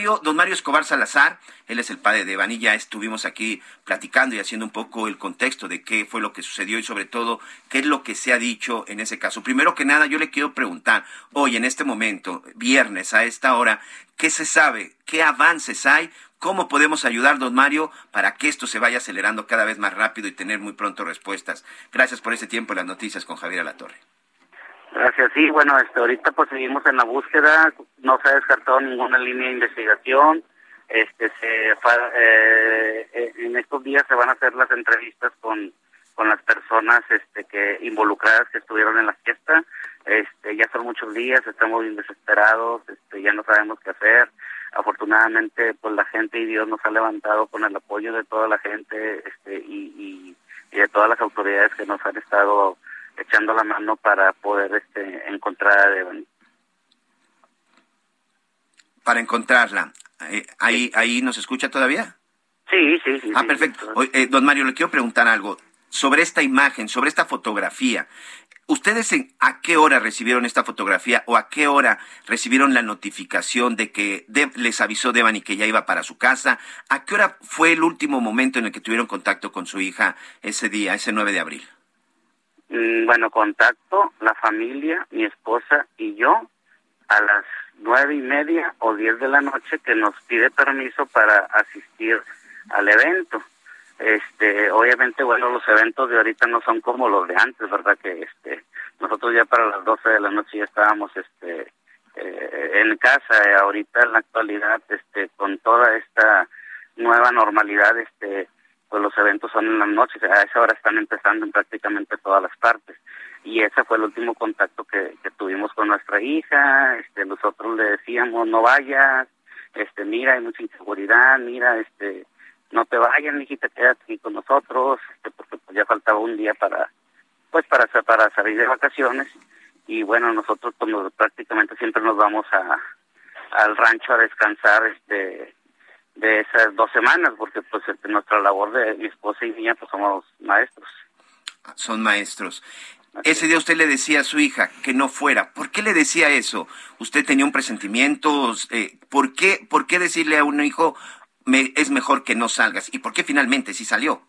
Don Mario, Escobar Salazar, él es el padre de Vanilla. Estuvimos aquí platicando y haciendo un poco el contexto de qué fue lo que sucedió y sobre todo qué es lo que se ha dicho en ese caso. Primero que nada, yo le quiero preguntar, hoy en este momento, viernes a esta hora, ¿qué se sabe? ¿Qué avances hay? ¿Cómo podemos ayudar, don Mario, para que esto se vaya acelerando cada vez más rápido y tener muy pronto respuestas? Gracias por ese tiempo en las noticias con Javier Alatorre. Gracias, sí, bueno, este, ahorita pues seguimos en la búsqueda, no se ha descartado ninguna línea de investigación, este, se, eh, eh, en estos días se van a hacer las entrevistas con, con las personas este, que involucradas que estuvieron en la fiesta, este, ya son muchos días, estamos bien desesperados, este, ya no sabemos qué hacer, afortunadamente pues la gente y Dios nos ha levantado con el apoyo de toda la gente este, y, y de todas las autoridades que nos han estado echando la mano para poder este, encontrar a Devani. Para encontrarla. Eh, ¿Ahí, ¿Ahí nos escucha todavía? Sí, sí, sí. Ah, perfecto. Eh, don Mario, le quiero preguntar algo sobre esta imagen, sobre esta fotografía. ¿Ustedes a qué hora recibieron esta fotografía o a qué hora recibieron la notificación de que les avisó Devani que ya iba para su casa? ¿A qué hora fue el último momento en el que tuvieron contacto con su hija ese día, ese 9 de abril? Mm, bueno, contacto la familia, mi esposa y yo a las nueve y media o diez de la noche que nos pide permiso para asistir al evento. Este, obviamente, bueno, los eventos de ahorita no son como los de antes, ¿verdad? Que este, nosotros ya para las doce de la noche ya estábamos, este, eh, en casa. ahorita en la actualidad, este, con toda esta nueva normalidad, este, pues los eventos son en las noches, a esa hora están empezando en prácticamente todas las partes. Y ese fue el último contacto que, tuvimos con nuestra hija, este, nosotros le decíamos, no vayas, este, mira, hay mucha inseguridad, mira, este, no te vayas, mijita, quédate aquí con nosotros, este, porque pues ya faltaba un día para, pues para, para salir de vacaciones. Y bueno, nosotros pues, prácticamente siempre nos vamos a, al rancho a descansar, este, de esas dos semanas, porque pues este, nuestra labor de mi esposa y mía pues somos maestros. Son maestros. Ese día usted le decía a su hija que no fuera. ¿Por qué le decía eso? ¿Usted tenía un presentimiento? Eh, ¿por, qué, ¿Por qué decirle a un hijo me, es mejor que no salgas? ¿Y por qué finalmente sí salió?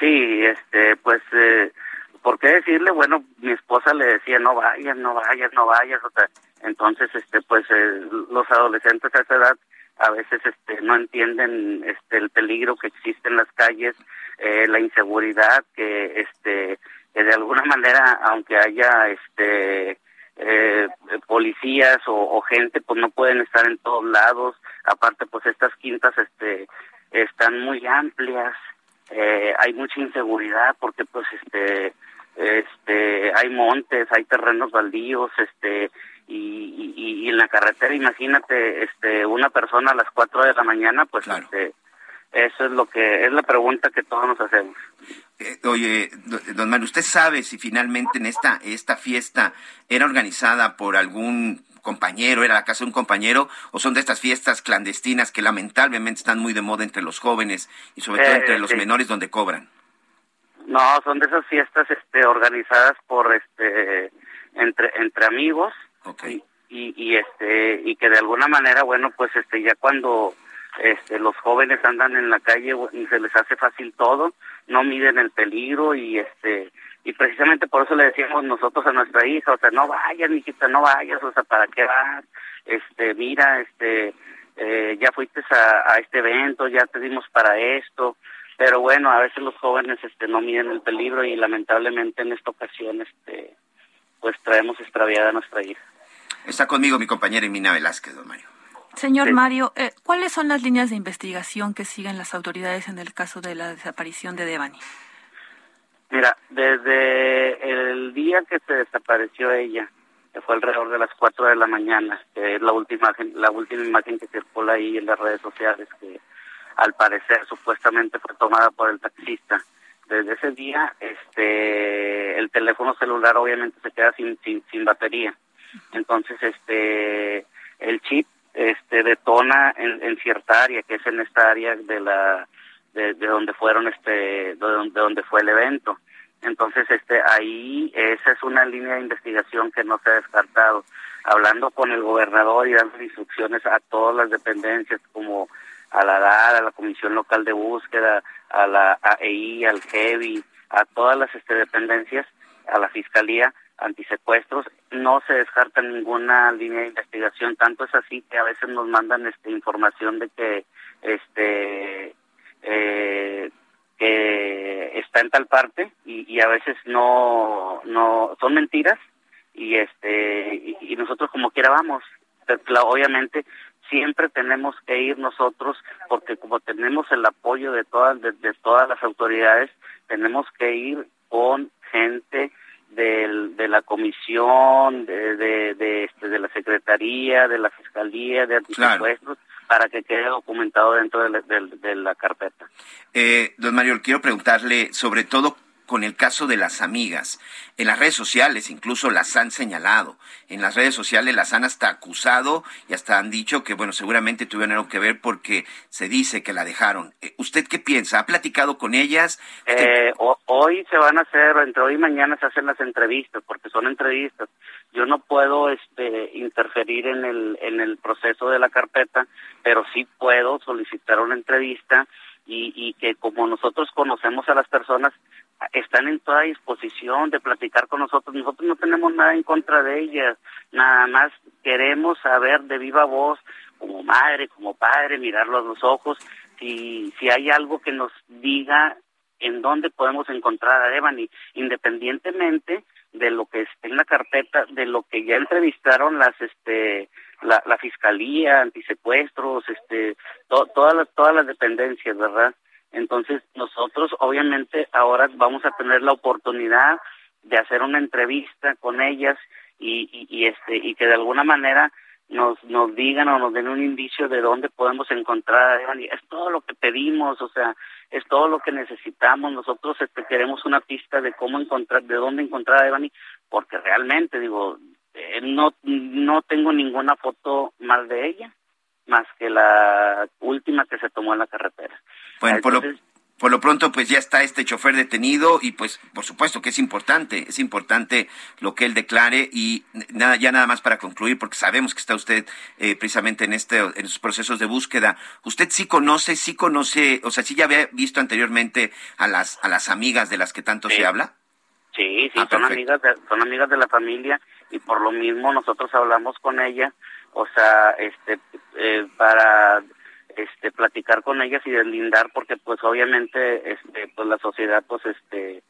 Sí, este, pues, eh, ¿por qué decirle? Bueno, mi esposa le decía, no vayas, no vayas, no vayas. O sea, entonces este pues eh, los adolescentes a esa edad a veces este no entienden este el peligro que existe en las calles eh, la inseguridad que este de alguna manera aunque haya este eh, policías o, gente pues no pueden estar en todos lados. Aparte pues estas quintas este están muy amplias hay mucha inseguridad porque pues este este hay montes hay terrenos baldíos este y, y, en la carretera imagínate este una persona a las 4 de la mañana pues este, eso es lo que es la pregunta que todos nos hacemos. Eh, oye don Mario usted sabe si finalmente en esta esta fiesta era organizada por algún compañero, era la casa de un compañero, o son de estas fiestas clandestinas que lamentablemente están muy de moda entre los jóvenes y sobre todo eh, entre los menores donde cobran. No, son de esas fiestas este organizadas por este entre entre amigos Y, y, este y que de alguna manera bueno pues este ya cuando este los jóvenes andan en la calle y se les hace fácil todo no miden el peligro y este y precisamente por eso le decíamos nosotros a nuestra hija o sea no vayas hijita no vayas o sea para qué vas este mira este eh, ya fuiste a, a este evento ya te dimos para esto pero bueno a veces los jóvenes este no miden el peligro y lamentablemente en esta ocasión este pues traemos extraviada a nuestra hija Está conmigo mi compañera Emina Velázquez, don Mario. Señor Mario, eh, ¿cuáles son las líneas de investigación que siguen las autoridades en el caso de la desaparición de Devani? Mira, desde el día que se desapareció ella que fue alrededor de las 4 de la mañana, que es la última, la última imagen que circula ahí en las redes sociales, que al parecer supuestamente fue tomada por el taxista. Desde ese día, este, el teléfono celular obviamente se queda sin, sin, sin batería. Entonces, este, el chip, este, detona en, en cierta área, que es en esta área de la, de, de donde fueron, este, de donde, de donde fue el evento. Entonces, este, ahí esa es una línea de investigación que no se ha descartado. Hablando con el gobernador y dando instrucciones a todas las dependencias, como a la DAR, a la Comisión Local de Búsqueda, a la AEI, al GEVI, a todas las este, dependencias, a la Fiscalía antisecuestros, no se descarta ninguna línea de investigación, tanto es así que a veces nos mandan este información de que este eh, que está en tal parte y, y a veces no no son mentiras y este y, nosotros como quiera vamos. Obviamente siempre tenemos que ir nosotros porque como tenemos el apoyo de todas de todas las autoridades tenemos que ir con gente del, de la comisión de de, de, este, de la secretaría de la fiscalía de antisecuestros para que quede documentado dentro de la, de la carpeta. Eh, don Mario, quiero preguntarle sobre todo con el caso de las amigas. En las redes sociales incluso las han señalado. En las redes sociales las han hasta acusado y hasta han dicho que, bueno, seguramente tuvieron algo que ver porque se dice que la dejaron. Eh, ¿Usted qué piensa? ¿Ha platicado con ellas? Eh, hoy se van a hacer, entre hoy y mañana se hacen las entrevistas, porque son entrevistas. Yo no puedo este, interferir en el, en el proceso de la carpeta, pero sí puedo solicitar una entrevista y, y que como nosotros conocemos a las personas, están en toda disposición de platicar con nosotros. Nosotros no tenemos nada en contra de ellas, nada más queremos saber de viva voz, como madre, como padre, mirarlo a los ojos, si, si hay algo que nos diga en dónde podemos encontrar a Devani, independientemente de lo que esté en la carpeta, de lo que ya entrevistaron las, este, la, la fiscalía, antisecuestros, este, todas todas las dependencias, ¿verdad? Entonces nosotros obviamente ahora vamos a tener la oportunidad de hacer una entrevista con ellas y, y, este y que de alguna manera nos digan o nos den un indicio de dónde podemos encontrar a. Es todo lo que pedimos, o sea, es todo lo que necesitamos. Nosotros este, queremos una pista de cómo encontrar, de dónde encontrar a Devani, porque realmente, digo, eh, no, no tengo ninguna foto más de ella más que la última que se tomó en la carretera. Bueno, por lo, por lo pronto pues ya está este chofer detenido y pues por supuesto que es importante, es importante lo que él declare y nada, ya nada más para concluir porque sabemos que está usted eh, precisamente en este en sus procesos de búsqueda. Usted sí conoce, sí conoce, o sea, sí ya había visto anteriormente a las a las amigas de las que tanto sí. se habla. Sí, sí, ah, son amigas de, son amigas de la familia y por lo mismo nosotros hablamos con ella o sea, este, eh, para este platicar con ellas y deslindar porque pues obviamente este pues la sociedad pues este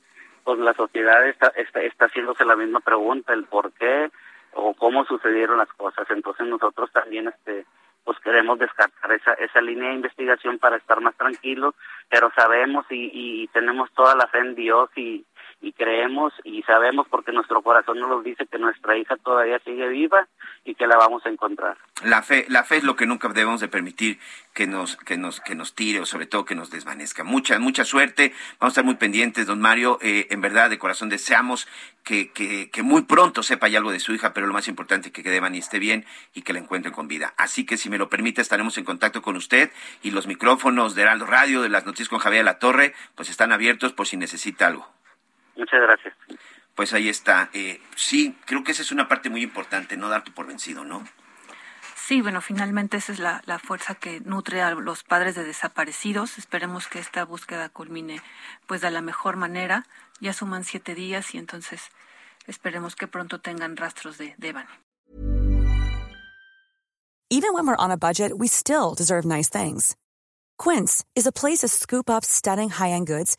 pues la sociedad está, está está haciéndose la misma pregunta el por qué o cómo sucedieron las cosas. Entonces nosotros también este pues queremos descartar esa esa línea de investigación para estar más tranquilos pero sabemos y, y tenemos toda la fe en Dios y y creemos y sabemos porque nuestro corazón nos dice que nuestra hija todavía sigue viva y que la vamos a encontrar. La fe, la fe es lo que nunca debemos de permitir que nos, que nos, que nos tire o sobre todo que nos desvanezca. Mucha, mucha suerte. Vamos a estar muy pendientes, don Mario. Eh, en verdad, de corazón deseamos que, que, que, muy pronto sepa ya algo de su hija, pero lo más importante es que Devani esté bien y que la encuentren con vida. Así que si me lo permite, estaremos en contacto con usted y los micrófonos de Heraldo Radio, de las noticias con Javier La Torre, pues están abiertos por si necesita algo. Muchas gracias. Pues ahí está. Eh, sí, creo que esa es una parte muy importante, no darte por vencido, ¿no? Sí, bueno, finalmente esa es la, la, fuerza que nutre a los padres de desaparecidos. Esperemos que esta búsqueda culmine pues de la mejor manera. Ya suman siete días y entonces esperemos que pronto tengan rastros de, de Evan. Even when we're on a budget, we still deserve nice things. Quince is a place to scoop up stunning high-end goods